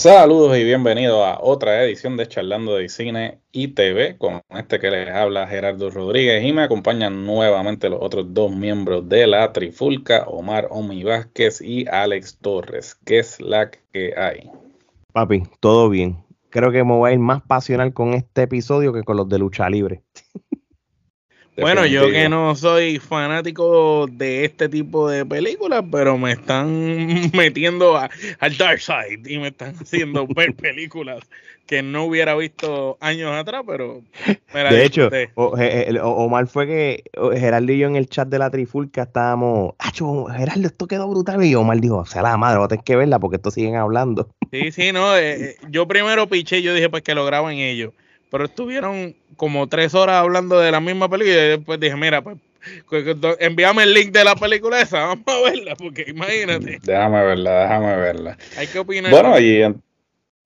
Saludos y bienvenidos a otra edición de Charlando de Cine y TV con este que les habla Gerardo Rodríguez y me acompañan nuevamente los otros dos miembros de la Trifulca, Omar Omi Vázquez y Alex Torres. ¿Qué es la que hay? Papi, todo bien. Creo que me voy a ir más pasional con este episodio que con los de lucha libre. Bueno, yo que no soy fanático de este tipo de películas, pero me están metiendo al dark side y me están haciendo ver películas que no hubiera visto años atrás, pero de hecho, Omar fue que Gerardo y yo en el chat de la Trifulca estábamos, Acho, Gerardo, esto quedó brutal y Omar dijo, sea la madre, voy a tener que verla porque esto siguen hablando. Sí, sí, no, eh, eh, yo primero piché, yo dije pues que lo graban ellos pero estuvieron como tres horas hablando de la misma película y después dije, mira, pues envíame el link de la película esa, vamos a verla, porque imagínate. Déjame verla, déjame verla. Hay que opinar. Bueno, y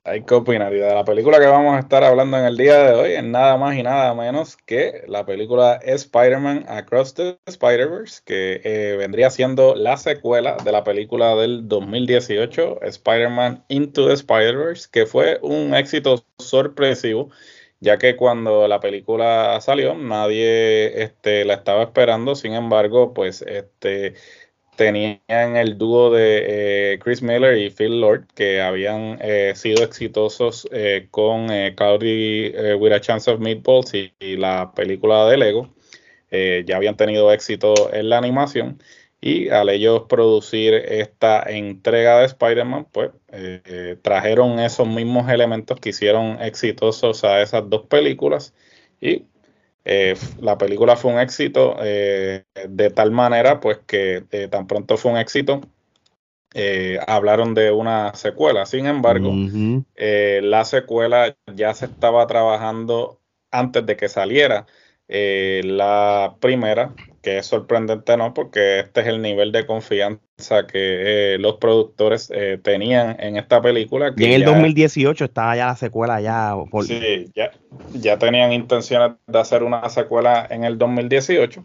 hay que opinar. Y de la película que vamos a estar hablando en el día de hoy es nada más y nada menos que la película Spider-Man Across the Spider-Verse, que eh, vendría siendo la secuela de la película del 2018, Spider-Man Into the Spider-Verse, que fue un éxito sorpresivo ya que cuando la película salió nadie este, la estaba esperando, sin embargo, pues este, tenían el dúo de eh, Chris Miller y Phil Lord que habían eh, sido exitosos eh, con Cloudy with a Chance of Meatballs y, y la película de Lego, ya habían tenido éxito en la animación y al ellos producir esta entrega de Spider-Man, pues eh, trajeron esos mismos elementos que hicieron exitosos a esas dos películas. Y eh, la película fue un éxito eh, de tal manera, pues que tan pronto fue un éxito, hablaron de una secuela. Sin embargo, la secuela ya se estaba trabajando antes de que saliera la primera que es sorprendente, ¿no? Porque este es el nivel de confianza que eh, los productores eh, tenían en esta película. y en el 2018 estaba ya la secuela ya. Sí, ya, ya tenían intenciones de hacer una secuela en el 2018.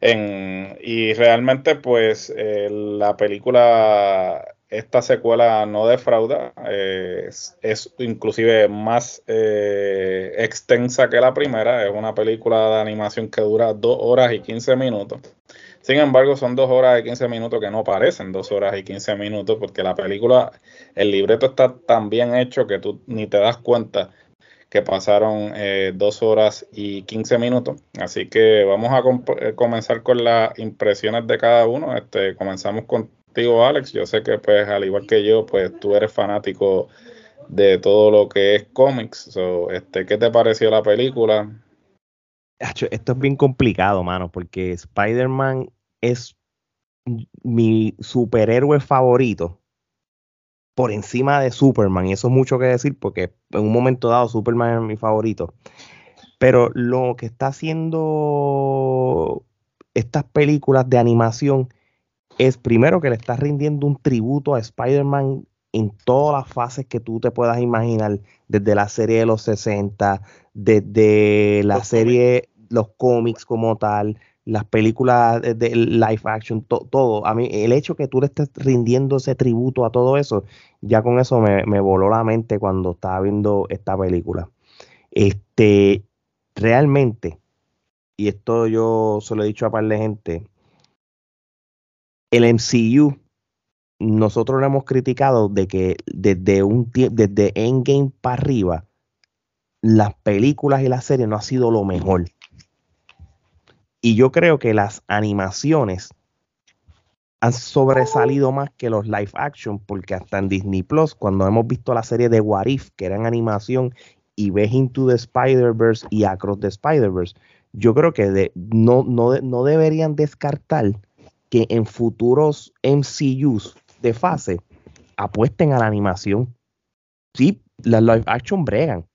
En, y realmente, pues, eh, la película esta secuela no defrauda, eh, es, inclusive más eh, extensa que la primera, es una película de animación que dura 2 horas y 15 minutos. Sin embargo, son 2 horas y 15 minutos que no parecen 2 horas y 15 minutos porque la película, el libreto está tan bien hecho que tú ni te das cuenta que pasaron 2 eh, horas y 15 minutos. Así que vamos a comenzar con las impresiones de cada uno. Este, comenzamos con Alex. Yo sé que, pues, al igual que yo, pues, tú eres fanático de todo lo que es cómics. este, ¿Qué te pareció la película? Esto es bien complicado, mano, porque Spider-Man es mi superhéroe favorito por encima de Superman. Y eso es mucho que decir porque en un momento dado Superman es mi favorito. Pero lo que está haciendo estas películas de animación es primero que le estás rindiendo un tributo a Spider-Man en todas las fases que tú te puedas imaginar, desde la serie de los 60, desde la serie, los cómics como tal, las películas de, live action, todo. A mí, el hecho que tú le estés rindiendo ese tributo a todo eso, ya con eso me, me voló la mente cuando estaba viendo esta película. Este, realmente, y esto yo se lo he dicho a par de gente, el MCU, nosotros lo hemos criticado de que desde un desde Endgame para arriba, las películas y las series no ha sido lo mejor. Y yo creo que las animaciones han sobresalido más que los live action, porque hasta en Disney Plus, cuando hemos visto la serie de What If, que era en animación, y ves Into the Spider-Verse y Across the Spider-Verse, yo creo que no, no, no deberían descartar que en futuros MCUs de fase apuesten a la animación. Sí, las live action bregan,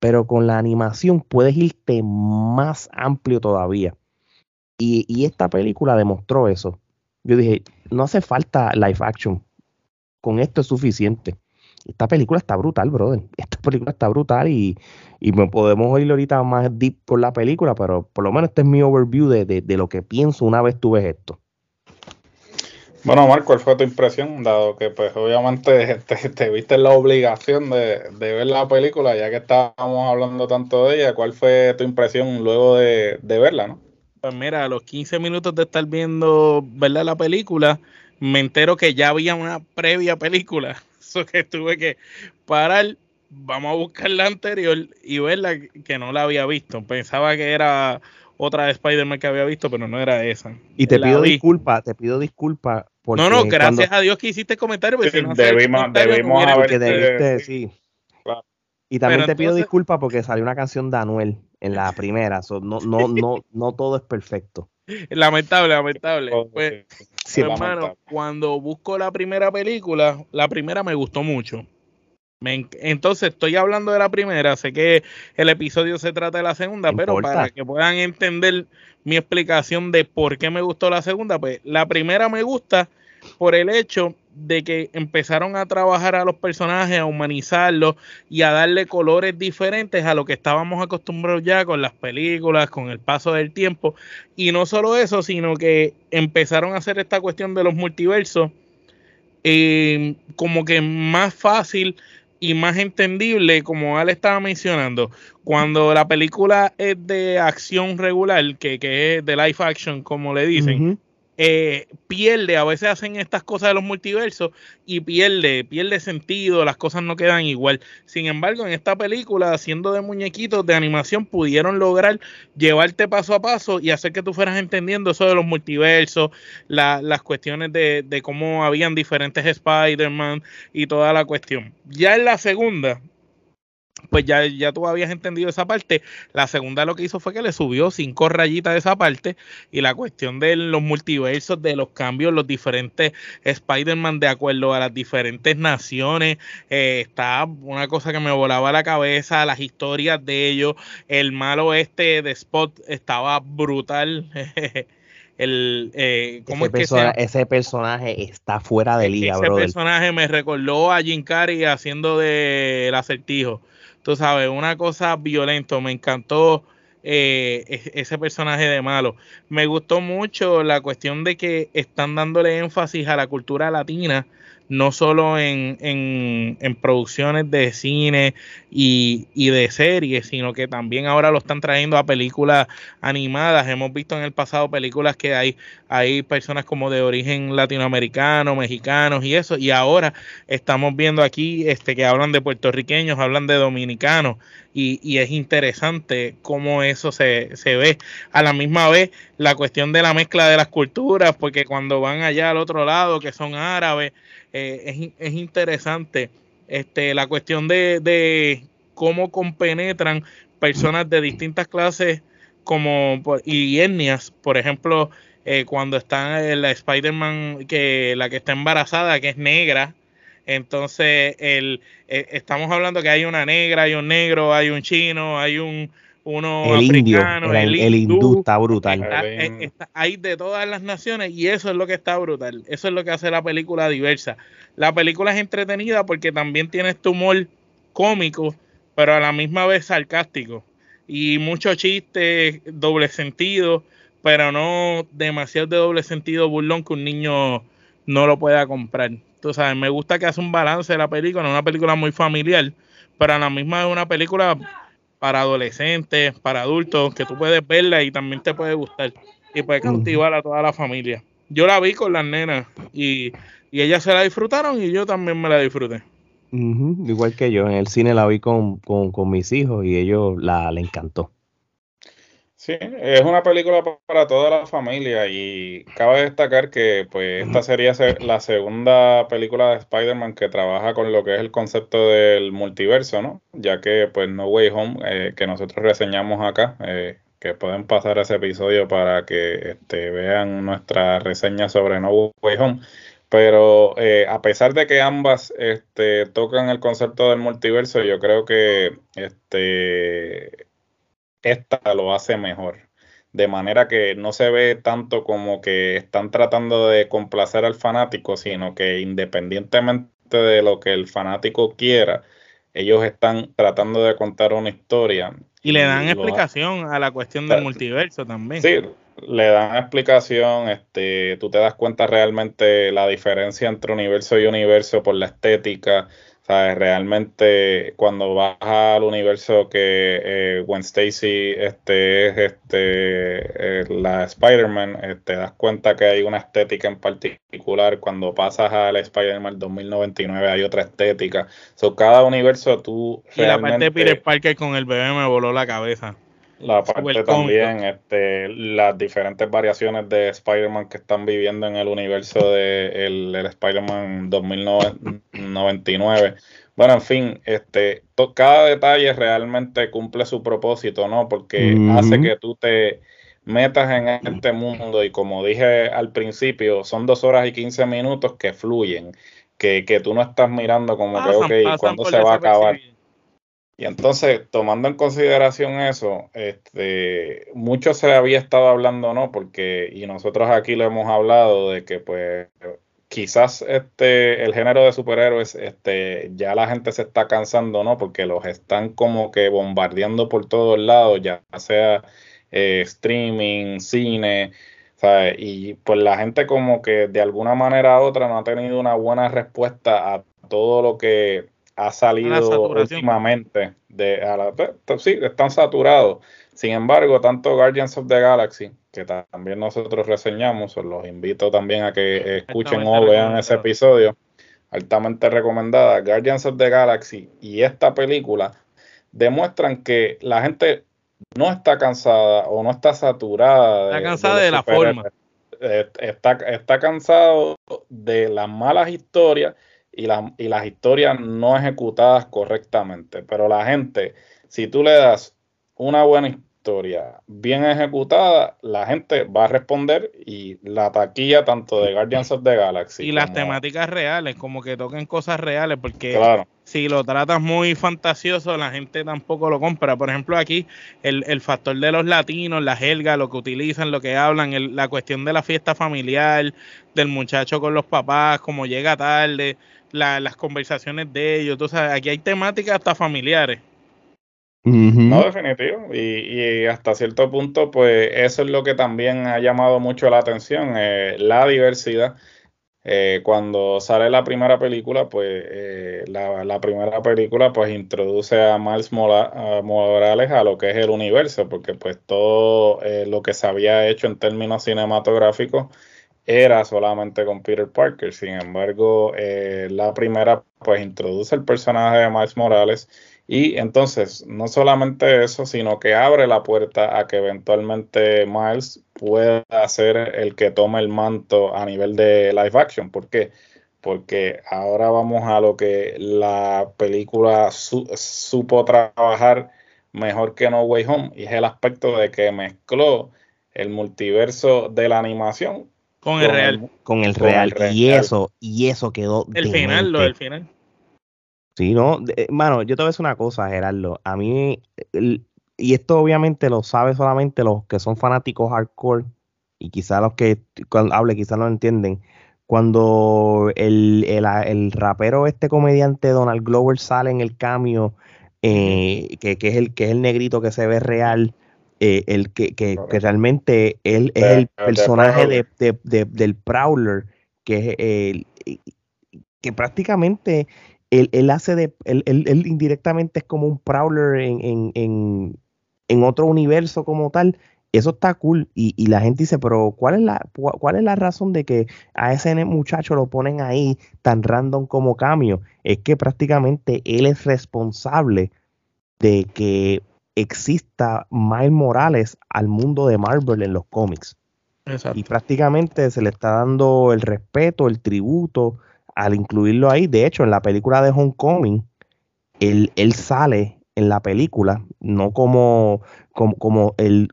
pero con la animación puedes irte más amplio todavía. Y, esta película demostró eso. Yo dije, no hace falta live action. Con esto es suficiente. esta película está brutal, brother. Esta película está brutal y, y podemos ir ahorita más deep por la película, pero por lo menos este es mi overview de, de, de lo que pienso una vez tú ves esto. Bueno, Marco, ¿cuál fue tu impresión? Dado que, pues, obviamente te, viste la obligación de, ver la película, ya que estábamos hablando tanto de ella, ¿cuál fue tu impresión luego de, verla, no? Pues mira, a los 15 minutos de estar viendo, ¿verdad? La película, me entero que ya había una previa película. Eso que tuve que parar, vamos a buscar la anterior y verla que no la había visto. Pensaba que era otra de Spider-Man que había visto, pero no era esa. Y te pido disculpas, te pido disculpas no, no, gracias a Dios que hiciste comentario. Porque no debimos, debimos haber. Debiste, sí. Y también te pido disculpas porque salió una canción de Anuel en la primera. no, no, no, no todo es perfecto. Lamentable, lamentable. Pues, hermano, cuando busco la primera película, la primera me gustó mucho. Entonces estoy hablando de la primera, sé que el episodio se trata de la segunda, pero para que puedan entender mi explicación de por qué me gustó la segunda, pues la primera me gusta por el hecho de que empezaron a trabajar a los personajes, a humanizarlos y a darle colores diferentes a lo que estábamos acostumbrados ya con las películas, con el paso del tiempo. Y no solo eso, sino que empezaron a hacer esta cuestión de los multiversos eh, como que más fácil y más entendible, como Ale estaba mencionando, cuando la película es de acción regular, que, que es de live action, como le dicen, eh, pierde, a veces hacen estas cosas de los multiversos y pierde, pierde sentido, las cosas no quedan igual. Sin embargo, en esta película, haciendo de muñequitos de animación, pudieron lograr llevarte paso a paso y hacer que tú fueras entendiendo eso de los multiversos, las cuestiones de, de cómo habían diferentes Spider-Man y toda la cuestión. Ya en la segunda, pues ya, ya tú habías entendido esa parte. La segunda lo que hizo fue que le subió cinco rayitas de esa parte y la cuestión de los multiversos, de los cambios, los diferentes Spider-Man de acuerdo a las diferentes naciones, eh, está una cosa que me volaba la cabeza, las historias de ellos, el malo este de Spot estaba brutal. el eh, ¿cómo ese, es que ese personaje está fuera de liga, ese personaje me recordó a Jim Carrey haciendo de el acertijo tú sabes, una cosa violenta. Me encantó eh, ese personaje de malo. Me gustó mucho la cuestión de que están dándole énfasis a la cultura latina no solo en, en, producciones de cine y, de series, sino que también ahora lo están trayendo a películas animadas. Hemos visto en el pasado películas que hay, hay personas como de origen latinoamericano, mexicanos y eso, y ahora estamos viendo aquí este, que hablan de puertorriqueños, hablan de dominicanos, y, es interesante cómo eso se, se ve. A la misma vez, la cuestión de la mezcla de las culturas, porque cuando van allá al otro lado, que son árabes, eh, es, interesante este, la cuestión de, de, cómo compenetran personas de distintas clases como y etnias, por ejemplo, eh, cuando está la Spider-Man, que la que está embarazada, que es negra, entonces el, eh, estamos hablando que hay una negra, hay un negro, hay un chino, hay un uno el africano, el, hindú, está brutal. Eh, hay de todas las naciones y eso es lo que está brutal. Eso es lo que hace la película diversa. La película es entretenida porque también tiene este humor cómico, pero a la misma vez sarcástico. Y muchos chistes, doble sentido, pero no demasiado de doble sentido burlón que un niño no lo pueda comprar. Tú sabes, me gusta que hace un balance de la película, no una película muy familiar, pero a la misma vez una película para adolescentes, para adultos, que tú puedes verla y también te puede gustar y puede cautivar a toda la familia. Yo la vi con las nenas y, y ellas se la disfrutaron y yo también me la disfruté. Igual que yo, en el cine la vi con, con, mis hijos y ellos la le encantó. Sí, es una película para toda la familia y cabe destacar que pues esta sería la segunda película de Spider-Man que trabaja con lo que es el concepto del multiverso, ¿no? Ya que pues No Way Home, eh, que nosotros reseñamos acá, eh, que pueden pasar ese episodio para que este, vean nuestra reseña sobre No Way Home. Pero eh, a pesar de que ambas este, tocan el concepto del multiverso, yo creo que este, esta lo hace mejor. De manera que no se ve tanto como que están tratando de complacer al fanático, sino que independientemente de lo que el fanático quiera, ellos están tratando de contar una historia. Y le dan explicación a la cuestión del multiverso también. Sí, le dan explicación, este, tú te das cuenta realmente la diferencia entre universo y universo por la estética, Realmente cuando vas al universo que eh, Gwen Stacy este, es este, eh, la Spider-Man, eh, te das cuenta que hay una estética en particular. Cuando pasas al Spider-Man 2099 hay otra estética. So, cada universo tú... Y la parte de Peter Parker con el bebé me voló la cabeza la parte también, este, las diferentes variaciones de Spider-Man que están viviendo en el universo de el, Spider-Man 2099. Bueno, en fin, este, cada detalle realmente cumple su propósito, ¿no? Porque hace que tú te metas en este mundo y como dije al principio, son dos horas y quince minutos que fluyen, que, que tú no estás mirando como que, ok, ¿cuándo se va a acabar? Y entonces, tomando en consideración eso, este, mucho se había estado hablando, ¿no? Porque, y nosotros aquí lo hemos hablado de que, pues, quizás este, el género de superhéroes, este, ya la gente se está cansando, ¿no? Porque los están como que bombardeando por todos lados, ya sea eh, streaming, cine, ¿sabes? Y pues la gente como que de alguna manera u otra no ha tenido una buena respuesta a todo lo que ha salido últimamente de a la, pues, sí, están saturados. Sin embargo, tanto Guardians of the Galaxy, que también nosotros reseñamos, os los invito también a que escuchen o vean ese episodio, altamente recomendada, Guardians of the Galaxy y esta película demuestran que la gente no está cansada o no está saturada. Está cansada de, la forma. Está, está cansado de las malas historias y, y las historias no ejecutadas correctamente. Pero la gente, si tú le das una buena historia bien ejecutada, la gente va a responder y la taquilla tanto de Guardians of the Galaxy. Y las temáticas reales, como que toquen cosas reales, porque si lo tratas muy fantasioso, la gente tampoco lo compra. Por ejemplo, aquí el, el factor de los latinos, la jerga, lo que utilizan, lo que hablan, la cuestión de la fiesta familiar, del muchacho con los papás, como llega tarde las conversaciones de ellos. Entonces, aquí hay temáticas hasta familiares. No, definitivo. Y, hasta cierto punto, pues eso es lo que también ha llamado mucho la atención, eh, la diversidad. Eh, cuando sale la primera película, pues eh, la, primera película pues introduce a Miles Morales a lo que es el universo, porque pues todo lo que se había hecho en términos cinematográficos era solamente con Peter Parker. Sin embargo, eh, la primera pues introduce el personaje de Miles Morales y entonces no solamente eso, sino que abre la puerta a que eventualmente Miles pueda ser el que tome el manto a nivel de live action. ¿Por qué? Porque ahora vamos a lo que la película supo trabajar mejor que No Way Home y es el aspecto de que mezcló el multiverso de la animación con el real. con el real. y eso, y eso quedó. El final, lo del final. Sí, no, mano, yo te voy a decir una cosa, Gerardo. A mí, y esto obviamente lo sabe solamente los que son fanáticos hardcore, y quizás los que cuando hable quizás no entienden. Cuando el, el, rapero, este comediante Donald Glover sale en el cambio, eh, que, que, es el, que es el negrito que se ve real, eh, el que, que, realmente él es el personaje de, del Prowler, que que prácticamente él, él hace de, él, él, indirectamente es como un Prowler en, en, en, en, otro universo como tal. Eso está cool y, y, la gente dice, pero ¿cuál es, la, ¿cuál es la razón de que a ese muchacho lo ponen ahí tan random como cambio? Es que prácticamente él es responsable de que exista Miles Morales al mundo de Marvel en los cómics. Y prácticamente se le está dando el respeto, el tributo al incluirlo ahí. De hecho, en la película de Homecoming, él, él sale en la película, no como, como, como el,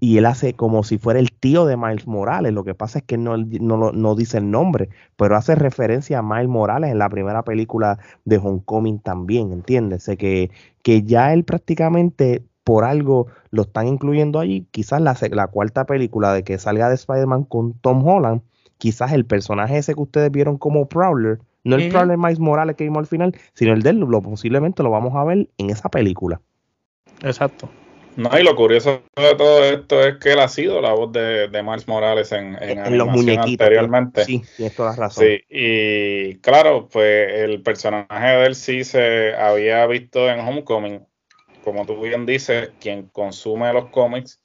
y él hace como si fuera el tío de Miles Morales. Lo que pasa es que no, no, no, dice el nombre, pero hace referencia a Miles Morales en la primera película de Homecoming también, ¿entiendes? Que, que ya él prácticamente por algo lo están incluyendo allí. Quizás la, la cuarta película de que salga de Spider-Man con Tom Holland, quizás el personaje ese que ustedes vieron como Prowler No el problema Miles Morales que vimos al final, sino el de él, lo posiblemente lo vamos a ver en esa película. Exacto. No, y lo curioso de todo esto es que él ha sido la voz de, de Miles Morales en, en, los muñequitos anteriormente. Sí, tienes toda la razón. Sí, y claro, pues el personaje de él sí se había visto en Homecoming. Como tú bien dices, quien consume los cómics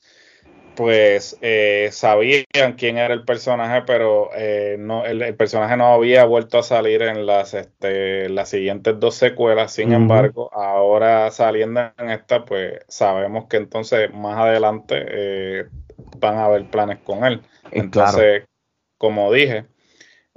pues eh, sabían quién era el personaje, pero eh, no, el, personaje no había vuelto a salir en las, este, las siguientes dos secuelas. Sin embargo, ahora saliendo en esta, pues sabemos que entonces más adelante eh, van a haber planes con él. Entonces, como dije,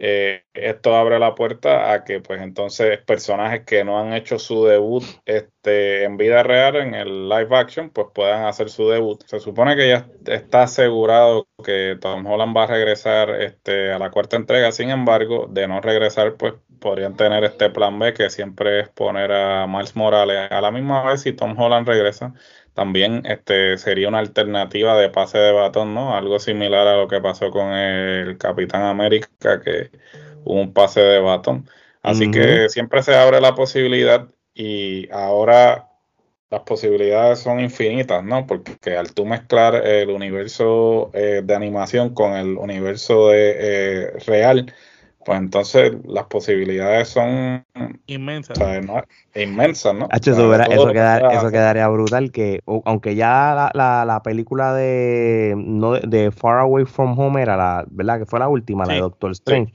eh, esto abre la puerta a que pues entonces personajes que no han hecho su debut este, en vida real en el live action pues puedan hacer su debut. Se supone que ya está asegurado que Tom Holland va a regresar este, a la cuarta entrega, sin embargo, de no regresar pues podrían tener este plan B que siempre es poner a Miles Morales a la misma vez si Tom Holland regresa también este sería una alternativa de pase de batón, ¿no? Algo similar a lo que pasó con el Capitán América, que hubo un pase de batón. Así que siempre se abre la posibilidad y ahora las posibilidades son infinitas, ¿no? Porque al tú mezclar el universo eh, de animación con el universo de, eh, real, pues entonces las posibilidades son inmensas. inmensas, ¿no? eso, quedaría brutal, que aunque ya la, película de, no, de Far Away From Home era la, ¿verdad? Que fue la última, la de Doctor Strange.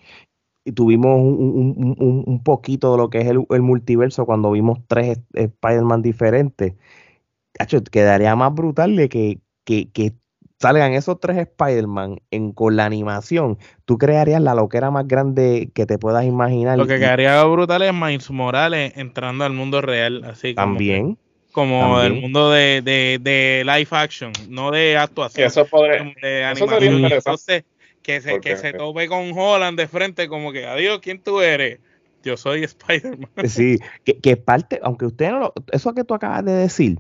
Y tuvimos un, poquito de lo que es el, multiverso cuando vimos tres Spider-Man diferentes. quedaría más brutal de que, que, que salgan esos tres Spider-Man con la animación, tú crearías la loquera más grande que te puedas imaginar. Lo que quedaría brutal es Miles Morales entrando al mundo real, así También. Como, el mundo de, de, live action, no de actuación. eso podría, de animación. Entonces, que se, que se tope con Holland de frente, como que, adiós, ¿quién tú eres? Yo soy Spider-Man. Sí, que, que parte, aunque usted no lo, eso que tú acabas de decir,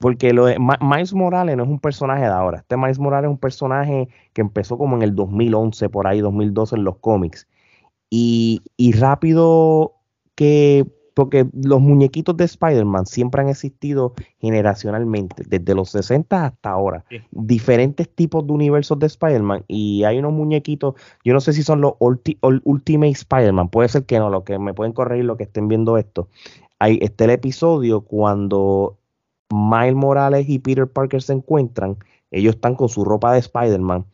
porque lo de Miles Morales no es un personaje de ahora. Este Miles Morales es un personaje que empezó como en el 2011, por ahí, 2012 en los cómics. Y, rápido que, porque los muñequitos de Spider-Man siempre han existido generacionalmente, desde los 60 hasta ahora. Diferentes tipos de universos de Spider-Man. Y hay unos muñequitos, yo no sé si son los Ultimate Spider-Man, puede ser que no, lo que me pueden corregir lo que estén viendo esto. Hay, está el episodio cuando Miles Morales y Peter Parker se encuentran, ellos están con su ropa de Spider-Man.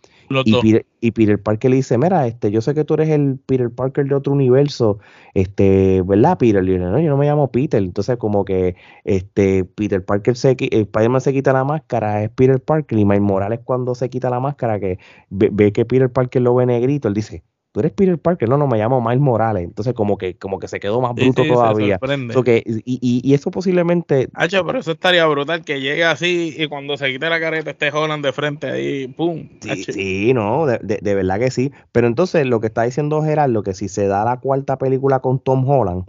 Y Peter, y Peter, Parker le dice, mira, este, yo sé que tú eres el Peter Parker de otro universo, este, ¿verdad, Peter? Le dice, no, yo no me llamo Peter. Entonces, como que este, Peter Parker se Spider-Man se quita la máscara, es Peter Parker, y Miles Morales cuando se quita la máscara, que ve, ve que Peter Parker lo ve negrito, él dice, tú eres Peter Parker, no, no, me llamo Miles Morales. Entonces, como que, como que se quedó más bruto todavía. y, eso posiblemente. Hacho, pero eso estaría brutal que llegue así y cuando se quite la careta esté Holland de frente ahí, ¡pum! Sí, no, de, de, verdad que sí. Pero entonces, lo que está diciendo Gerardo, que si se da la cuarta película con Tom Holland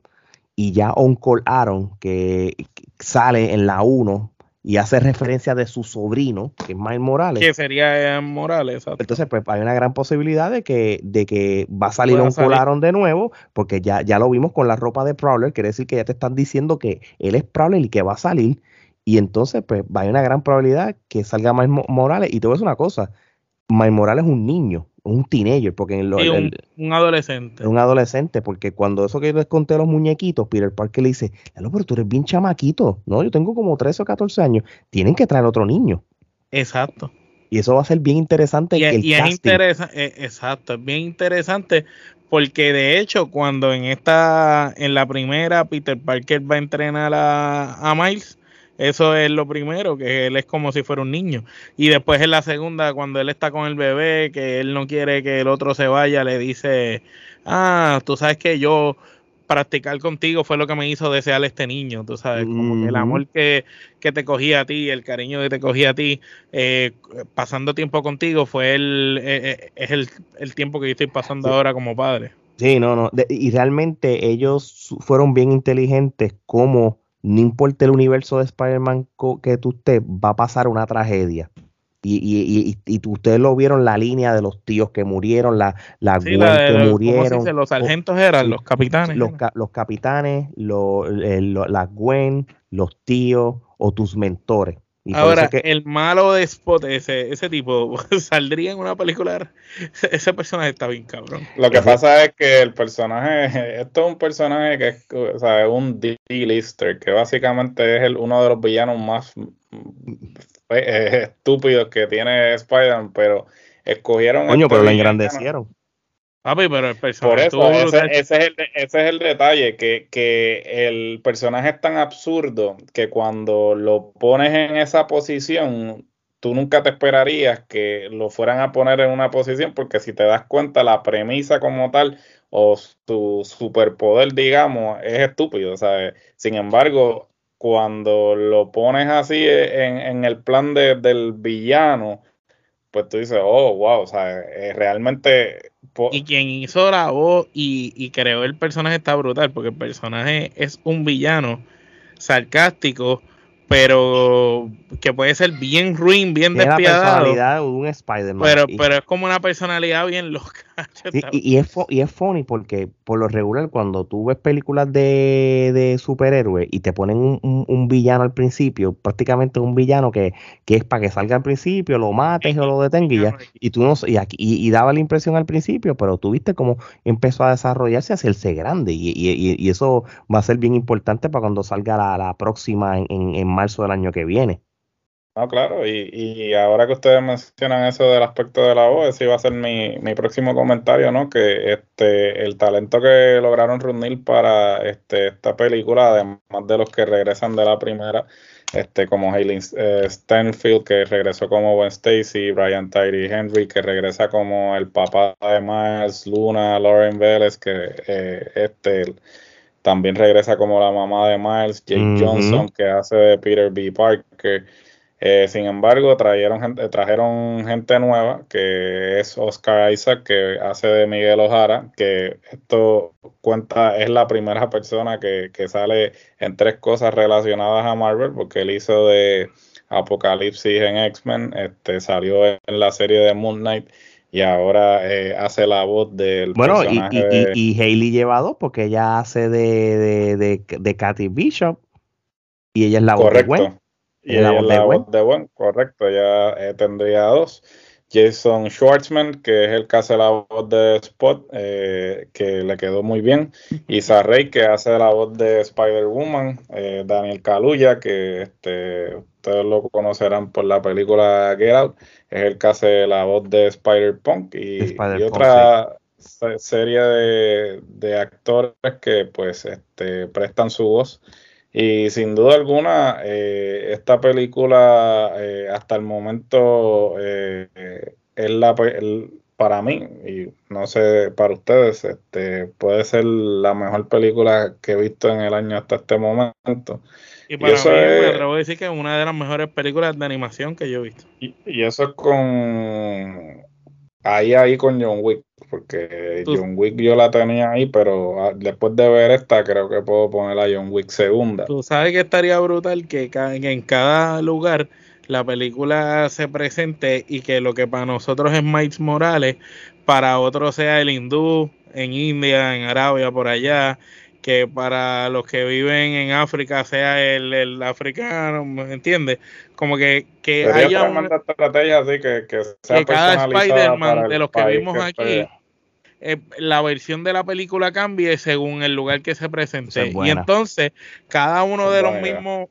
y ya Uncle Aaron, que sale en la 1, y hace referencia de su sobrino, que es Miles Morales. Que sería Morales, exacto. Entonces, pues hay una gran posibilidad de que, de que va a salir un Colaron de nuevo, porque ya, ya lo vimos con la ropa de Prowler, quiere decir que ya te están diciendo que él es Prowler y que va a salir. Y entonces, pues, hay una gran probabilidad que salga Miles Morales. Y te voy a decir una cosa, Miles Morales es un niño un teenager, porque en un, adolescente. Un adolescente, porque cuando eso que les conté los muñequitos, Peter Parker le dice, pero tú eres bien chamaquito, ¿no? Yo tengo como 13 o 14 años, tienen que traer otro niño. Exacto. Y eso va a ser bien interesante. Y, es interesante, exacto, es bien interesante porque de hecho cuando en esta, en la primera Peter Parker va a entrenar a, a Miles, eso es lo primero, que él es como si fuera un niño. Y después en la segunda, cuando él está con el bebé, que él no quiere que el otro se vaya, le dice, ah, tú sabes que yo practicar contigo fue lo que me hizo desear a este niño, tú sabes, como que el amor que, que, te cogía a ti, el cariño que te cogía a ti, eh, pasando tiempo contigo fue el, eh, eh, es el, el, tiempo que yo estoy pasando ahora como padre. Sí, no, no, y realmente ellos fueron bien inteligentes como no importa el universo de Spider-Man que tú estés, va a pasar una tragedia. Y, ustedes lo vieron, la línea de los tíos que murieron, la, la Gwen que murieron. los sargentos eran, los capitanes. Los, los capitanes, la Gwen, los tíos o tus mentores. Ahora, el malo de Spot, ese, ese tipo, saldría en una película. Ese personaje está bien cabrón. Lo que pasa es que el personaje, esto es un personaje que es, o sea, es un D-lister, que básicamente es el, uno de los villanos más eh, estúpidos que tiene Spider-Man, pero escogieron. Coño, pero lo engrandecieron. Papi, pero el personaje. Por eso, ese, es el, ese, es el, detalle, que, que, el personaje es tan absurdo que cuando lo pones en esa posición, tú nunca te esperarías que lo fueran a poner en una posición, porque si te das cuenta, la premisa como tal, o tu superpoder, digamos, es estúpido. ¿sabes? Sin embargo, cuando lo pones así en, en el plan de, del villano, pues tú dices, oh, wow, o sea, eh, realmente y quien hizo la voz y, y, creó el personaje está brutal, porque el personaje es un villano sarcástico, pero que puede ser bien ruin, bien despiadado. la personalidad de un Spider-Man. Pero, pero es como una personalidad bien loca. y, y, es y es funny porque por lo regular cuando tú ves películas de, de superhéroes y te ponen un, villano al principio, prácticamente un villano que, que es para que salga al principio, lo mates o lo detengas y, y tú no y, aquí, y, daba la impresión al principio, pero tú viste cómo empezó a desarrollarse, a hacerse grande y, eso va a ser bien importante para cuando salga la, la próxima en, en marzo del año que viene. No, claro, y, y, ahora que ustedes mencionan eso del aspecto de la voz, ese iba a ser mi, mi próximo comentario, ¿no? Que este el talento que lograron reunir para este, esta película, además de los que regresan de la primera, este como Hayley eh, Stanfield, que regresó como Gwen Stacy, Brian Tyree Henry, que regresa como el papá de Miles, Luna, Lauren Vélez, que eh, este también regresa como la mamá de Miles, Jake Johnson, que hace de Peter B. Parker. Eh, sin embargo, trajeron gente, trajeron gente nueva, que es Oscar Isaac, que hace de Miguel Ojara, que esto cuenta, es la primera persona que, sale en tres cosas relacionadas a Marvel, porque él hizo de Apocalipsis en X-Men, este, salió en la serie de Moon Knight y ahora eh, hace la voz del bueno, personaje y, y, y, Hailey lleva porque ella hace de, de, de, de Katy Bishop y ella es la voz de Gwen. Y la, voz, de, Gwen, correcto, ya eh, tendría dos. Jason Schwartzman, que es el que hace la voz de Spot, eh, que le quedó muy bien. Isa Rey, que hace la voz de Spider-Woman. Eh, Daniel Kaluuya, que este, ustedes lo conocerán por la película Get Out, es el que hace la voz de Spider-Punk. Y, otra serie de, de, actores que pues este, prestan su voz y sin duda alguna, eh, esta película eh, hasta el momento eh, es la, para mí, y no sé para ustedes, este, puede ser la mejor película que he visto en el año hasta este momento. Y para mí, me atrevo a decir que es una de las mejores películas de animación que yo he visto. Y, y eso es con ahí ahí con John Wick, porque John Wick yo la tenía ahí, pero ah, después de ver esta creo que puedo poner a John Wick segunda. Tú sabes que estaría brutal que en cada lugar la película se presente y que lo que para nosotros es Miles Morales, para otros sea el hindú en India, en Arabia, por allá, que para los que viven en África sea el, el africano, ¿me entiendes? Como que, que haya una estrategia así que, que, sea que cada Spider-Man de los que vimos aquí, eh, la versión de la película cambie según el lugar que se presente. y entonces, cada uno de los mismos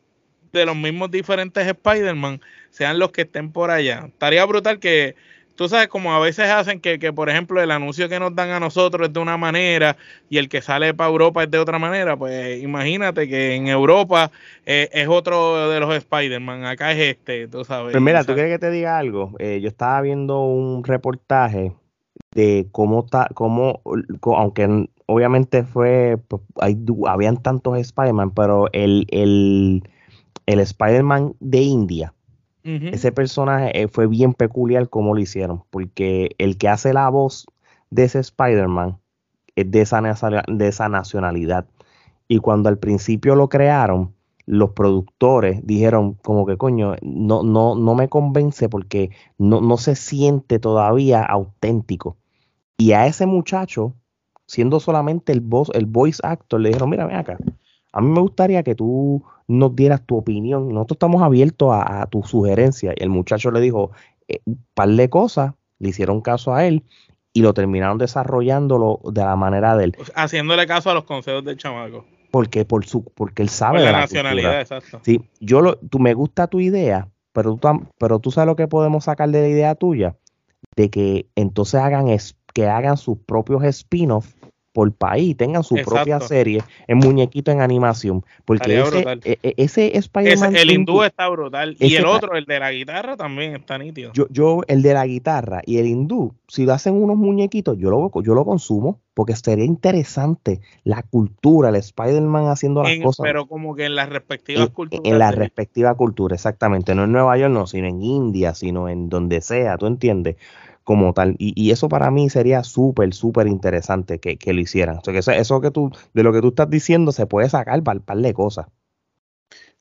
de los mismos diferentes Spider-Man sean los que estén por allá. Estaría brutal que tú sabes, como a veces hacen que, que, por ejemplo, el anuncio que nos dan a nosotros es de una manera y el que sale para Europa es de otra manera, pues imagínate que en Europa eh, es otro de los Spider-Man, acá es este, tú sabes. Pero mira, ¿tú quieres que te diga algo? Eh, yo estaba viendo un reportaje de cómo está, cómo, aunque obviamente fue, pues, hay, habían tantos Spider-Man, pero el, el, el Spider-Man de India, ese personaje eh, fue bien peculiar como lo hicieron, porque el que hace la voz de ese Spider-Man es de esa, de esa nacionalidad. Y cuando al principio lo crearon, los productores dijeron como que coño, no, no, no me convence porque no, no se siente todavía auténtico. Y a ese muchacho, siendo solamente el voz, el voice actor, le dijeron, mira, ven acá, a mí me gustaría que tú nos dieras tu opinión. Nosotros estamos abiertos a, tu sugerencia. Y el muchacho le dijo eh, un par de cosas, le hicieron caso a él y lo terminaron desarrollándolo de la manera de él. Haciéndole caso a los consejos del chamaco. Porque, por su, porque él sabe la, nacionalidad, exacto. Sí, yo lo, tú, me gusta tu idea, pero tú, pero tú sabes lo que podemos sacar de la idea tuya, de que entonces hagan es, que hagan sus propios spin-offs por país, tengan su propia serie en muñequito en animación. Porque ese, e, e, ese, Spider-Man. El hindú está brutal. Y el otro, el de la guitarra, también está nítido. Yo, yo, el de la guitarra y el hindú, si lo hacen unos muñequitos, yo lo, yo lo consumo. Porque sería interesante la cultura, el Spider-Man haciendo las cosas. Pero como que en las respectivas culturas. En la respectiva cultura, exactamente. No en Nueva York, no, sino en India, sino en donde sea, ¿tú entiendes? Como tal. Y, eso para mí sería súper, súper interesante que, lo hicieran. O sea, que eso, que tú, de lo que tú estás diciendo, se puede sacar para par de cosas.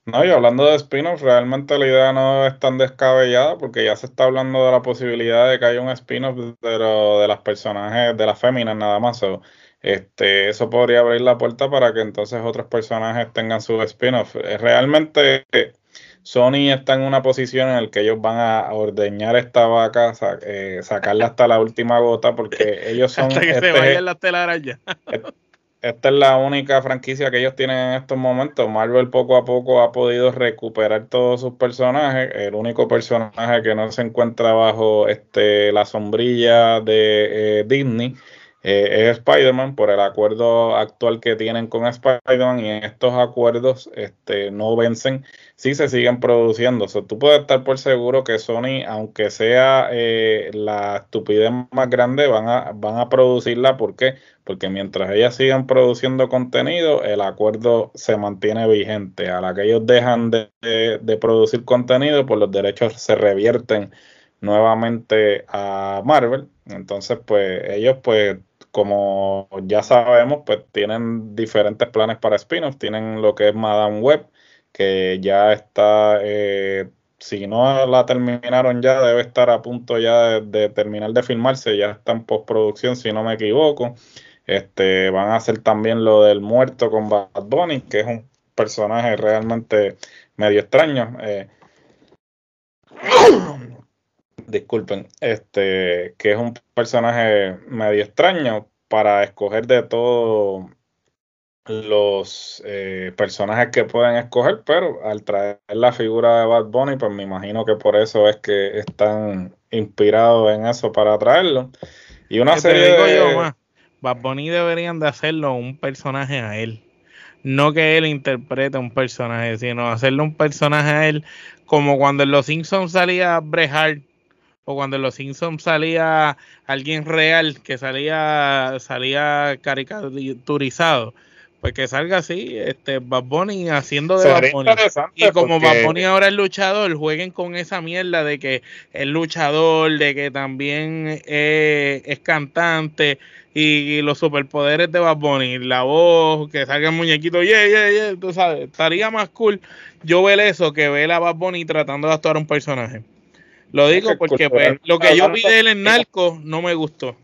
No, y hablando de spin-off, realmente la idea no es tan descabellada porque ya se está hablando de la posibilidad de que haya un spin-off de, de las personajes, de las féminas nada más. este, eso podría abrir la puerta para que entonces otros personajes tengan su spin-off. Eh, realmente Sony está en una posición en la que ellos van a ordeñar esta vaca, eh, sacarla hasta la última gota, porque ellos son. hasta que se este vayan las telarañas. esta es la única franquicia que ellos tienen en estos momentos. Marvel poco a poco ha podido recuperar todos sus personajes. El único personaje que no se encuentra bajo este, la sombrilla de eh, Disney eh, es Spider-Man por el acuerdo actual que tienen con Spider-Man y estos acuerdos este, no vencen si se siguen produciendo. O tú puedes estar por seguro que Sony, aunque sea eh, la estupidez más grande, van a, van a producirla. ¿Por qué? Porque mientras ellas sigan produciendo contenido, el acuerdo se mantiene vigente. A la que ellos dejan de, de producir contenido, pues los derechos se revierten nuevamente a Marvel. Entonces, pues ellos pues como ya sabemos, pues tienen diferentes planes para spin-off. Tienen lo que es Madame Web, que ya está, eh, si no la terminaron ya, debe estar a punto ya de, terminar de filmarse. Ya está en postproducción, si no me equivoco. Este, van a hacer también lo del muerto con Bad Bunny, que es un personaje realmente medio extraño. Eh, disculpen, este, que es un personaje medio extraño para escoger de todos los eh, personajes que pueden escoger, pero al traer la figura de Bad Bunny, pues me imagino que por eso es que están inspirados en eso para traerlo. Y una serie de... Bad Bunny deberían de hacerlo un personaje a él. No que él interprete un personaje, sino hacerle un personaje a él, como cuando en Los Simpsons salía Brehart o cuando en Los Simpsons salía alguien real que salía salía caricaturizado pues que salga así este Bad Bunny haciendo de Bad Bunny. y como Bad Bunny ahora es luchador jueguen con esa mierda de que es luchador de que también es, cantante y, los superpoderes de Bad Bunny la voz que salga el muñequito yeah yeah yeah tú sabes estaría más cool yo ver eso que ver a Bad Bunny tratando de actuar un personaje lo digo porque pues, lo que yo vi de él en Narco no me gustó.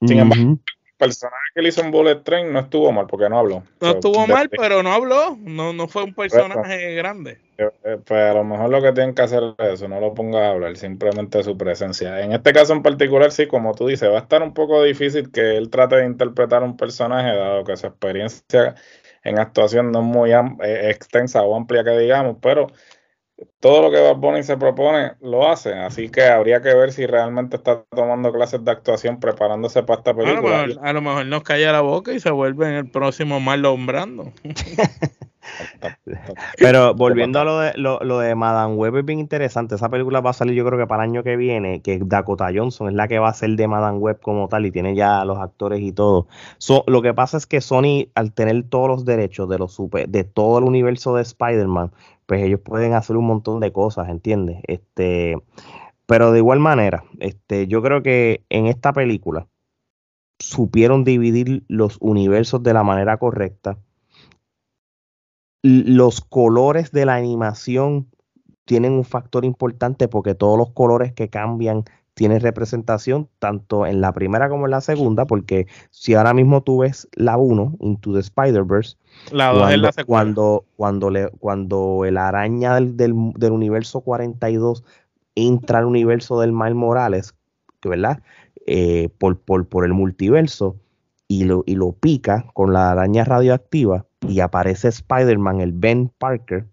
Sin embargo, el personaje que le hizo en Bullet Train no estuvo mal porque no habló. No estuvo mal, pero no habló. No, no fue un personaje grande. Eh, eh, pues a lo mejor lo que tienen que hacer es eso, no lo pongas a hablar, simplemente su presencia. En este caso en particular, sí, como tú dices, va a estar un poco difícil que él trate de interpretar un personaje, dado que su experiencia en actuación no es muy eh, extensa o amplia que digamos, pero todo lo que Bad Bunny se propone lo hace, así que habría que ver si realmente está tomando clases de actuación preparándose para esta película. A lo mejor, nos calla la boca y se vuelve en el próximo Marlon Brando. Pero volviendo a lo de, lo, de Madame Web es bien interesante. Esa película va a salir yo creo que para el año que viene, que Dakota Johnson es la que va a ser de Madame Web como tal y tiene ya los actores y todo. lo que pasa es que Sony al tener todos los derechos de los super, de todo el universo de Spider-Man, pues ellos pueden hacer un montón de cosas, ¿entiendes? Este, pero de igual manera, este, yo creo que en esta película supieron dividir los universos de la manera correcta. los colores de la animación tienen un factor importante porque todos los colores que cambian tienen representación tanto en la primera como en la segunda, porque si ahora mismo tú ves la 1, Into the Spider-Verse, cuando, cuando, le, cuando el araña del, del, universo 42 entra al universo del Miles Morales, ¿verdad? Eh, por, por, por, el multiverso, y lo, y lo pica con la araña radioactiva, y aparece Spider-Man, el Ben Parker,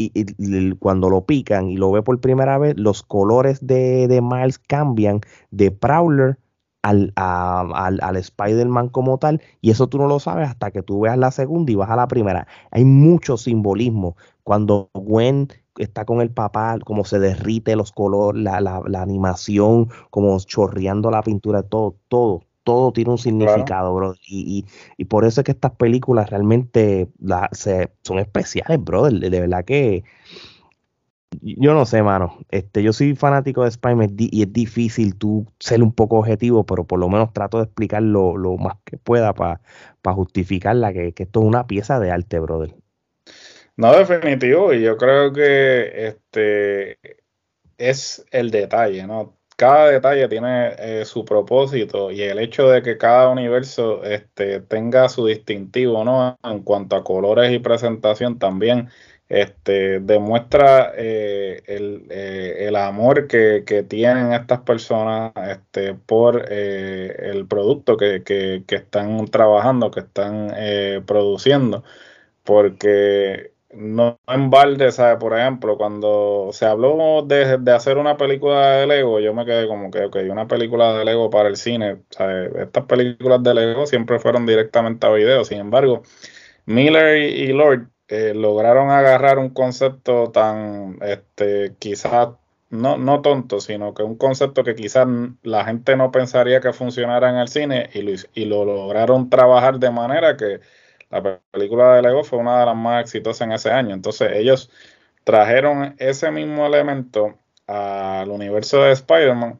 y, cuando lo pican y lo ve por primera vez, los colores de, de Miles cambian de Prowler al, al, Spider-Man como tal, y eso tú no lo sabes hasta que tú veas la segunda y vas a la primera. Hay mucho simbolismo. Cuando Gwen está con el papá, como se derrite los colores, la, la, la animación, como chorreando la pintura, todo, todo, todo tiene un significado, bro. Y, por eso es que estas películas realmente son especiales, bro. De, verdad que yo no sé, mano. Este, yo soy fanático de Spider-Man y es difícil tú ser un poco objetivo, pero por lo menos trato de explicar lo, más que pueda para justificarla, que, que esto es una pieza de arte, brother. No, definitivo, y yo creo que este es el detalle, ¿no? Cada detalle tiene eh, su propósito y el hecho de que cada universo este, tenga su distintivo, ¿no? En cuanto a colores y presentación también este, demuestra eh, eh, el, amor que, tienen estas personas este, por el producto que, que, están trabajando, que están produciendo, porque no en balde, ¿sabes? Por ejemplo, cuando se habló de, hacer una película de Lego, yo me quedé como que, ok, una película de Lego para el cine, ¿sabes? Estas películas de Lego siempre fueron directamente a video, sin embargo, Miller y, Lord eh, lograron agarrar un concepto tan, este, quizás no, no tonto, sino que un concepto que quizás la gente no pensaría que funcionara en el cine y lo, y lo lograron trabajar de manera que la película de Lego fue una de las más exitosas en ese año. Entonces ellos trajeron ese mismo elemento al universo de Spider-Man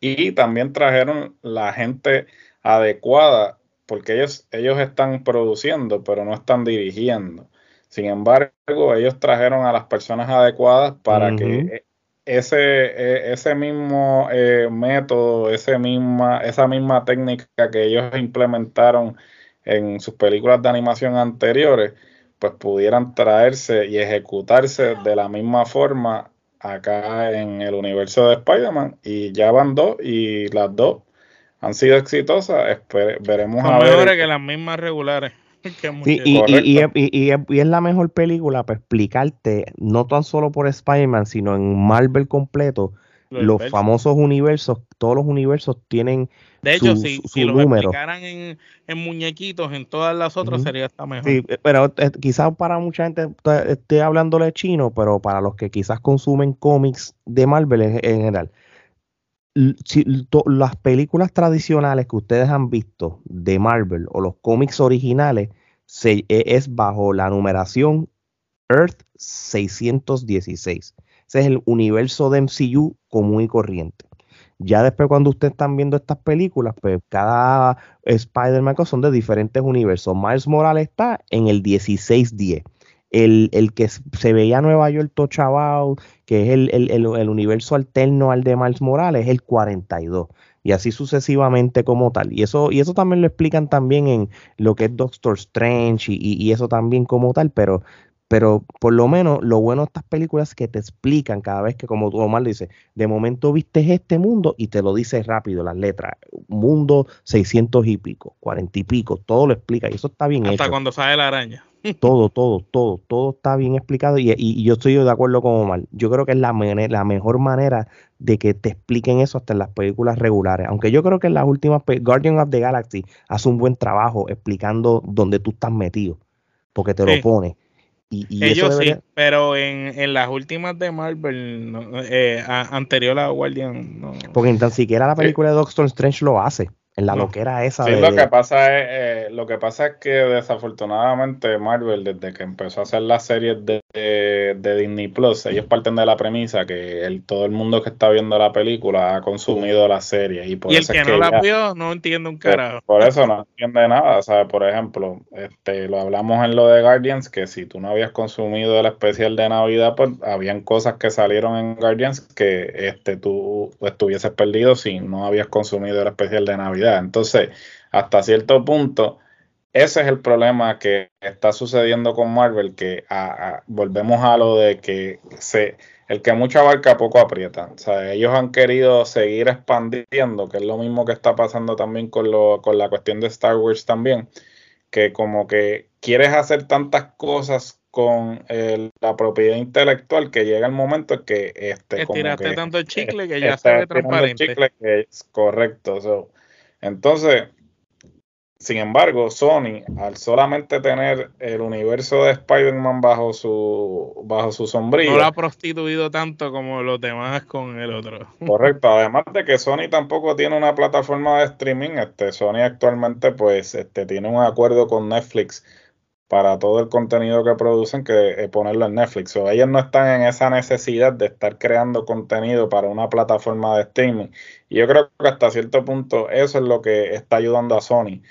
y también trajeron la gente adecuada porque ellos, ellos están produciendo pero no están dirigiendo. Sin embargo, ellos trajeron a las personas adecuadas para que ese, e, ese mismo eh, método, ese misma, esa misma técnica que ellos implementaron en sus películas de animación anteriores, pues pudieran traerse y ejecutarse de la misma forma acá en el universo de Spider-Man. Y ya van dos y las dos han sido exitosas. veremos a mejores que las mismas regulares. y, y, y, es la mejor película para explicarte, no tan solo por Spider-Man, sino en Marvel completo, los, famosos universos, todos los universos tienen de hecho, si, si los explicaran en, muñequitos en todas las otras, sería hasta mejor. Sí, pero eh, quizás para mucha gente esté hablándole chino, pero para los que quizás consumen cómics de Marvel en, general, si, las películas tradicionales que ustedes han visto de Marvel o los cómics originales se, e, es bajo la numeración Earth 616. Ese es el universo de MCU común y corriente. Ya después cuando ustedes están viendo estas películas, pues cada Spider-Man son de diferentes universos. Miles Morales está en el 1610. El, el que se veía Nueva York todo que es el, el, universo alterno al de Miles Morales, es el 42 y así sucesivamente como tal. Y eso, y eso también lo explican también en lo que es Doctor Strange y, y, eso también como tal, pero pero por lo menos lo bueno de estas películas es que te explican cada vez que, como tú Omar dice, de momento viste este mundo y te lo dice rápido las letras. Mundo 600 y pico, 40 y pico, todo lo explica y eso está bien Hasta cuando sale la araña. Todo, todo, todo, todo está bien explicado y, yo estoy de acuerdo con Omar. Yo creo que es la, la mejor manera de que te expliquen eso hasta en las películas regulares. Aunque yo creo que en las últimas, Guardian of the Galaxy hace un buen trabajo explicando dónde tú estás metido, porque te lo pone ellos sí, pero en, las últimas de Marvel, eh, anterior a Guardian, no. Porque ni tan siquiera la película de Doctor Strange lo hace. En la loquera esa. Sí, lo que pasa es, eh, lo que pasa es que desafortunadamente Marvel, desde que empezó a hacer las series de de, Disney Plus, ellos parten de la premisa que el, todo el mundo que está viendo la película ha consumido la serie. Y, por el que, no la vio no entiende un carajo. Por, eso no entiende nada. ¿sabes? Por ejemplo, este, lo hablamos en lo de Guardians, que si tú no habías consumido el especial de Navidad, pues habían cosas que salieron en Guardians que este, tú estuvieses perdido si no habías consumido el especial de Navidad. Entonces, hasta cierto punto ese es el problema que está sucediendo con Marvel, que volvemos a lo de que se, el que mucha abarca poco aprieta. O sea, ellos han querido seguir expandiendo, que es lo mismo que está pasando también con, lo, con la cuestión de Star Wars también, que como que quieres hacer tantas cosas con la propiedad intelectual que llega el momento en que este tiraste tanto el chicle que ya se transparente. Chicle que es correcto. entonces, sin embargo, Sony, al solamente tener el universo de Spider-Man bajo su, bajo su sombrilla. No lo ha prostituido tanto como los demás con el otro. Correcto, además de que Sony tampoco tiene una plataforma de streaming, este, Sony actualmente pues este, tiene un acuerdo con Netflix para todo el contenido que producen que eh, ponerlo en Netflix. O ellos no están en esa necesidad de estar creando contenido para una plataforma de streaming. Y yo creo que hasta cierto punto eso es lo que está ayudando a Sony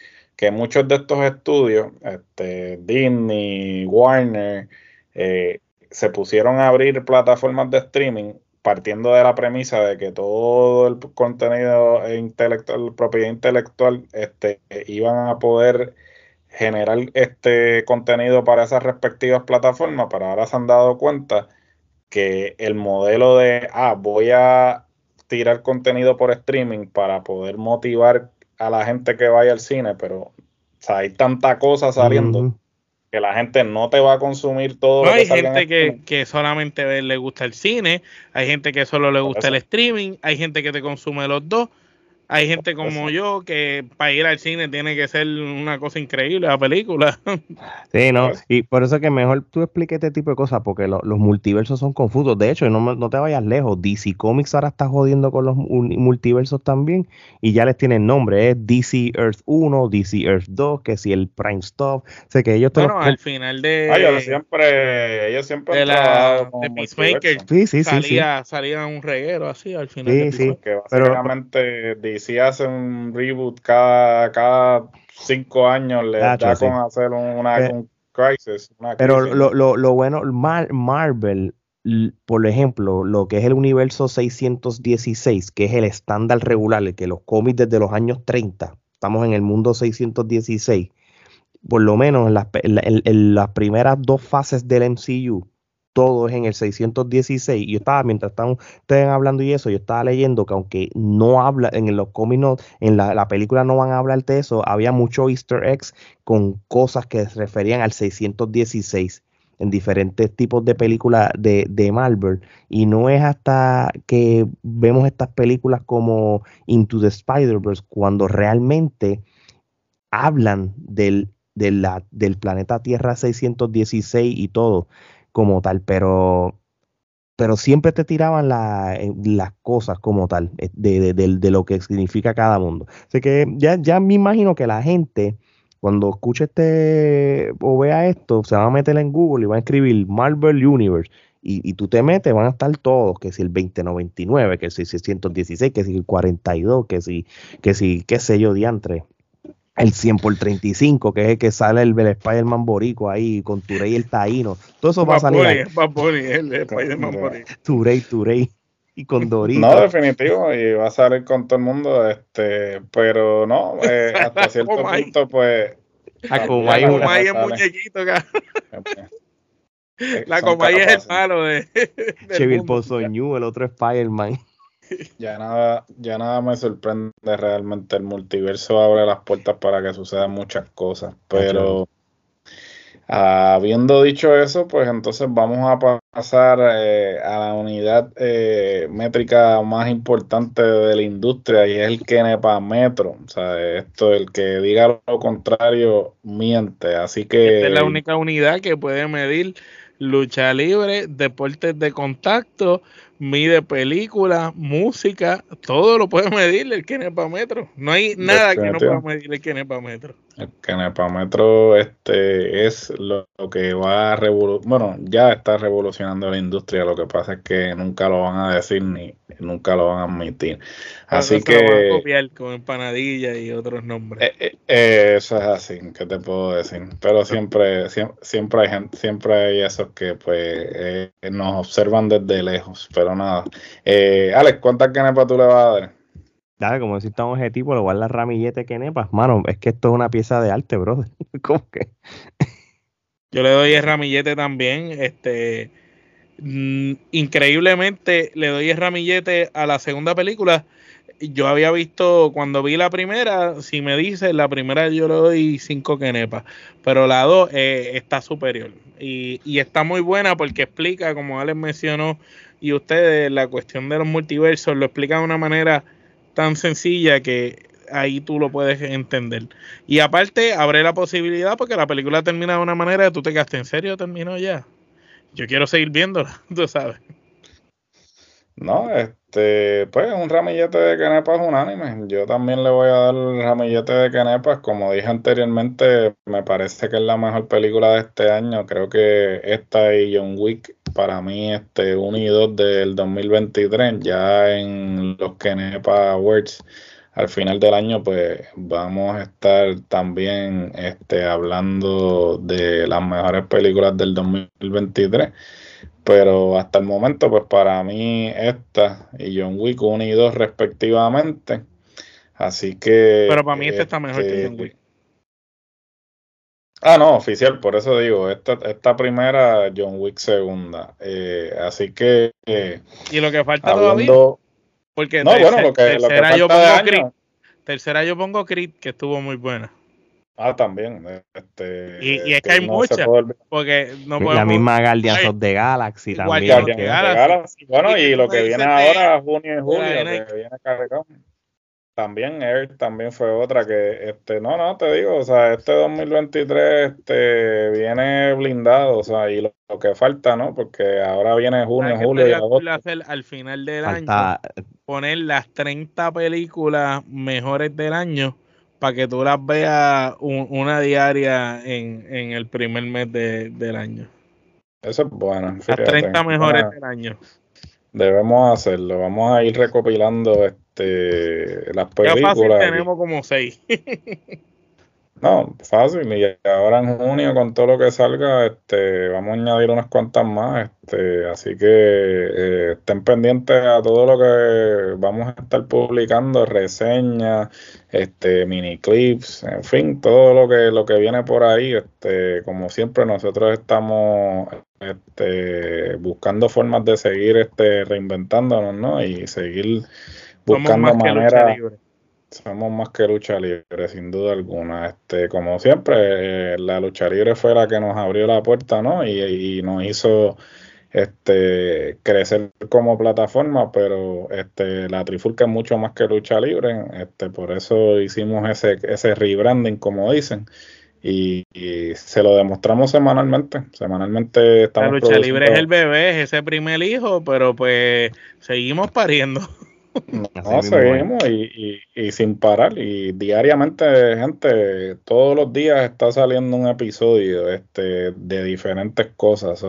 que muchos de estos estudios, este, Disney, Warner, eh, se pusieron a abrir plataformas de streaming partiendo de la premisa de que todo el contenido intelectual, propiedad intelectual, este, iban a poder generar este contenido para esas respectivas plataformas, pero ahora se han dado cuenta que el modelo de, ah, voy a tirar contenido por streaming para poder motivar a la gente que vaya al cine, pero hay tanta cosa saliendo que la gente no te va a consumir todo. No, hay gente que, que, solamente le gusta el cine, hay gente que solo le gusta el streaming, hay gente que te consume los dos. Hay gente como yo que para ir al cine tiene que ser una cosa increíble la película. Sí, no, y por eso que mejor tú expliques este tipo de cosas, porque los multiversos son confusos. De hecho, no, no te vayas lejos, DC Comics ahora está jodiendo con los multiversos también y ya les tienen nombre, es DC Earth 1, DC Earth 2, que si el Prime Stuff, sé que ellos Bueno, al final de... ellos siempre, ellos siempre de la de Peacemaker sí, sí, salía, salía un reguero así al final. Sí, sí, que básicamente si hace un reboot cada, cada cinco años, le da con hacer una, eh, crisis. pero lo, lo, lo, bueno, Marvel, por ejemplo, lo que es el universo 616, que es el estándar regular, el que los cómics desde los años 30, estamos en el mundo 616, por lo menos en las, en las primeras dos fases del MCU, todo es en el 616. Y yo estaba, mientras estaban ustedes hablando y eso, yo estaba leyendo que aunque no habla, en los cómics, en la, película no van a hablar de eso, había mucho easter eggs con cosas que se referían al 616 en diferentes tipos de películas de, de Marvel. Y no es hasta que vemos estas películas como Into the Spider-Verse cuando realmente hablan del, del planeta Tierra 616 y todo como tal, pero, pero siempre te tiraban eh, las cosas como tal, eh, de, de, lo que significa cada mundo. Así que ya, ya me imagino que la gente, cuando escuche este o vea esto, se va a meter en Google y va a escribir Marvel Universe. Y, y, tú te metes, van a estar todos, que si el 2099, que si el 616, que si el 42, que si, que si, qué sé yo, diantre el 100 por 35, que es el que sale el, el Spider-Man Borico ahí, con Turey el Taíno. Todo eso va a salir. Va a el Spider-Man Borico. Turey, Turey. Y con Dorito. No, definitivo, y va a salir con todo el mundo, este, pero no, eh, hasta cierto punto, pues. La Comay es muñequito, La Comay es el palo de. Chevil Pozoñú, el otro Spider-Man. Ya nada, ya nada me sorprende realmente. El multiverso abre las puertas para que sucedan muchas cosas. Pero habiendo dicho eso, pues entonces vamos a pasar eh, a la unidad eh, métrica más importante de la industria y es el KENEPA Metro. O sea, esto, el que diga lo contrario, miente. Así que. es la única unidad que puede medir lucha libre, deportes de contacto, mide película, música, todo lo puede medir el Metro. No hay nada que no pueda medir el Metro. El Metro este, es lo, que va a revolucionar, bueno, ya está revolucionando la industria, lo que pasa es que nunca lo van a decir ni nunca lo van a admitir. Así que... Lo van a copiar con empanadilla y otros nombres. Eh, eh, eh, eso es así, ¿qué te puedo decir? Pero siempre, siempre, hay gente, siempre hay esos que pues nos observan desde lejos, pero nada. Alex, ¿cuántas canepas tú le vas a dar? Dale, como deciste un objetivo, lo cual la ramillete que nepas. Mano, es que esto es una pieza de arte, brother. ¿Cómo que? Yo le doy el ramillete también. Este, mm, increíblemente, le doy el ramillete a la segunda película. Yo había visto, cuando vi la primera, si me dice, la primera yo le doy cinco quenepas, pero la dos eh, está superior. Y, y está muy buena porque explica, como Alex mencionó, y ustedes, la cuestión de los multiversos, lo explica de una manera tan sencilla que ahí tú lo puedes entender. Y aparte, abre la posibilidad porque la película termina de una manera que tú te quedaste en serio, terminó ya. Yo quiero seguir viéndola, tú sabes. No, este, pues un ramillete de canepas unánime. Yo también le voy a dar el ramillete de canepas. Como dije anteriormente, me parece que es la mejor película de este año. Creo que esta y John Wick, para mí, este 1 y 2 del 2023, ya en los Kenepa Awards al final del año, pues vamos a estar también este, hablando de las mejores películas del 2023. Pero hasta el momento, pues para mí esta y John Wick 1 y 2 respectivamente. Así que... Pero para mí esta está mejor que John Wick. Ah, no, oficial, por eso digo, esta, esta primera, John Wick segunda. Eh, así que... Eh, y lo que falta todavía... Porque no, bueno, lo que, tercera, yo pongo Creed, tercera yo pongo Creed, que estuvo muy buena. Ah, también. Este, y, es que hay muchas. Porque no La misma Guardians of the Galaxy también. Guardians que... Galaxy. Bueno, y lo que viene ahora, junio y julio, que viene cargado. También Air también fue otra que, este, no, no, te digo, o sea, este 2023 este, viene blindado, o sea, y lo, que falta, ¿no? Porque ahora viene junio, julio y agosto. al final del año, poner las 30 películas mejores del año para que tú las veas una diaria en, en, el primer mes de, del año. Eso es bueno. Las 30 mejores del año. Debemos hacerlo. Vamos a ir recopilando este las películas. Ya fácil tenemos como seis. No, fácil. Y ahora en junio, con todo lo que salga, este, vamos a añadir unas cuantas más. Este, así que eh, estén pendientes a todo lo que vamos a estar publicando, reseñas, este, mini clips, en fin, todo lo que, lo que viene por ahí. Este, como siempre, nosotros estamos este, buscando formas de seguir este, reinventándonos, ¿no? Y seguir buscando maneras somos más que lucha libre, sin duda alguna. Este, como siempre, eh, la lucha libre fue la que nos abrió la puerta, ¿no? Y, nos hizo este crecer como plataforma, pero este la Trifulca es mucho más que lucha libre, este por eso hicimos ese ese rebranding como dicen y, se lo demostramos semanalmente, semanalmente estamos La lucha libre es el bebé, es ese primer hijo, pero pues seguimos pariendo. No, seguimos y, y, sin parar. Y diariamente, gente, todos los días está saliendo un episodio este, de diferentes cosas.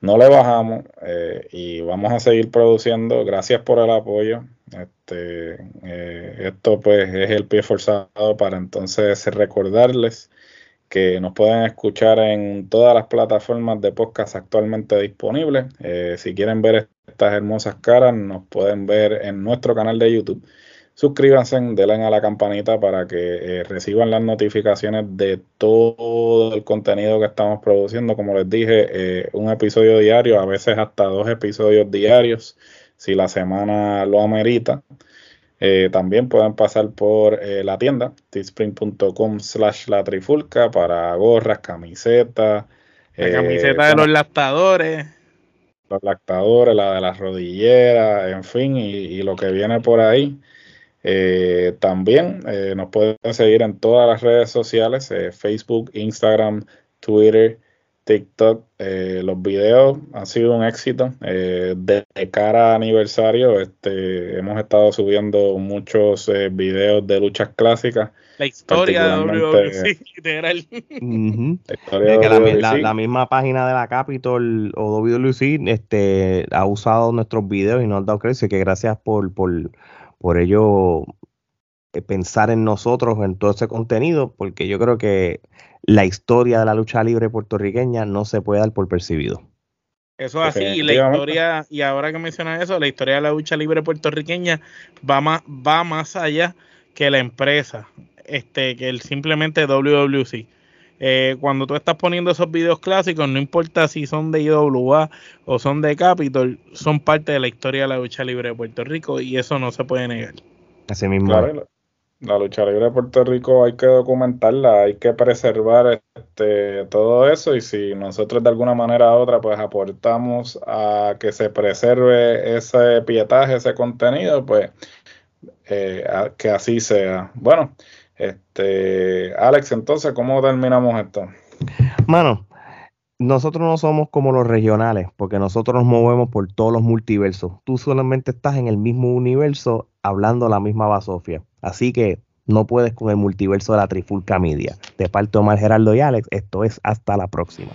no le bajamos eh, y vamos a seguir produciendo. Gracias por el apoyo. Este, eh, esto pues es el pie forzado para entonces recordarles que nos pueden escuchar en todas las plataformas de podcast actualmente disponibles. Eh, si quieren ver estas hermosas caras, nos pueden ver en nuestro canal de YouTube. Suscríbanse, denle a la campanita para que eh, reciban las notificaciones de todo el contenido que estamos produciendo. Como les dije, eh, un episodio diario, a veces hasta dos episodios diarios, si la semana lo amerita. Eh, también pueden pasar por eh, la tienda teespring.com slash la trifulca para gorras, camisetas. La eh, camiseta de los lactadores. Los lactadores, la de las rodilleras, en fin, y, lo que viene por ahí. también nos pueden seguir en todas las redes sociales, Facebook, Instagram, Twitter, TikTok. Eh, los videos han sido un éxito. Eh, de, cara a aniversario, este, hemos estado subiendo muchos eh, videos de luchas clásicas. La historia de WWC, literal. la, misma página de la Capitol o WWC este, ha usado nuestros videos y nos ha dado crédito. Que gracias por, por, por ello pensar en nosotros, en todo ese contenido, porque yo creo que la historia de la lucha libre puertorriqueña no se puede dar por percibido. Eso es así, y la historia, y ahora que mencionas eso, la historia de la lucha libre puertorriqueña va más, va más allá que la empresa, este, que el simplemente WWC. Eh, cuando tú estás poniendo esos videos clásicos, no importa si son de IWA o son de Capitol, son parte de la historia de la lucha libre de Puerto Rico y eso no se puede negar. Así mismo la lucha libre de Puerto Rico hay que documentarla, hay que preservar este, todo eso y si nosotros de alguna manera u otra pues aportamos a que se preserve ese pietaje, ese contenido, pues eh, que así sea. Bueno, este, Alex, entonces, ¿cómo terminamos esto? Mano, nosotros no somos como los regionales, porque nosotros nos movemos por todos los multiversos. Tú solamente estás en el mismo universo hablando la misma basofia. Así que no puedes con el multiverso de la Trifulca Media. De parte de Geraldo y Alex, esto es hasta la próxima.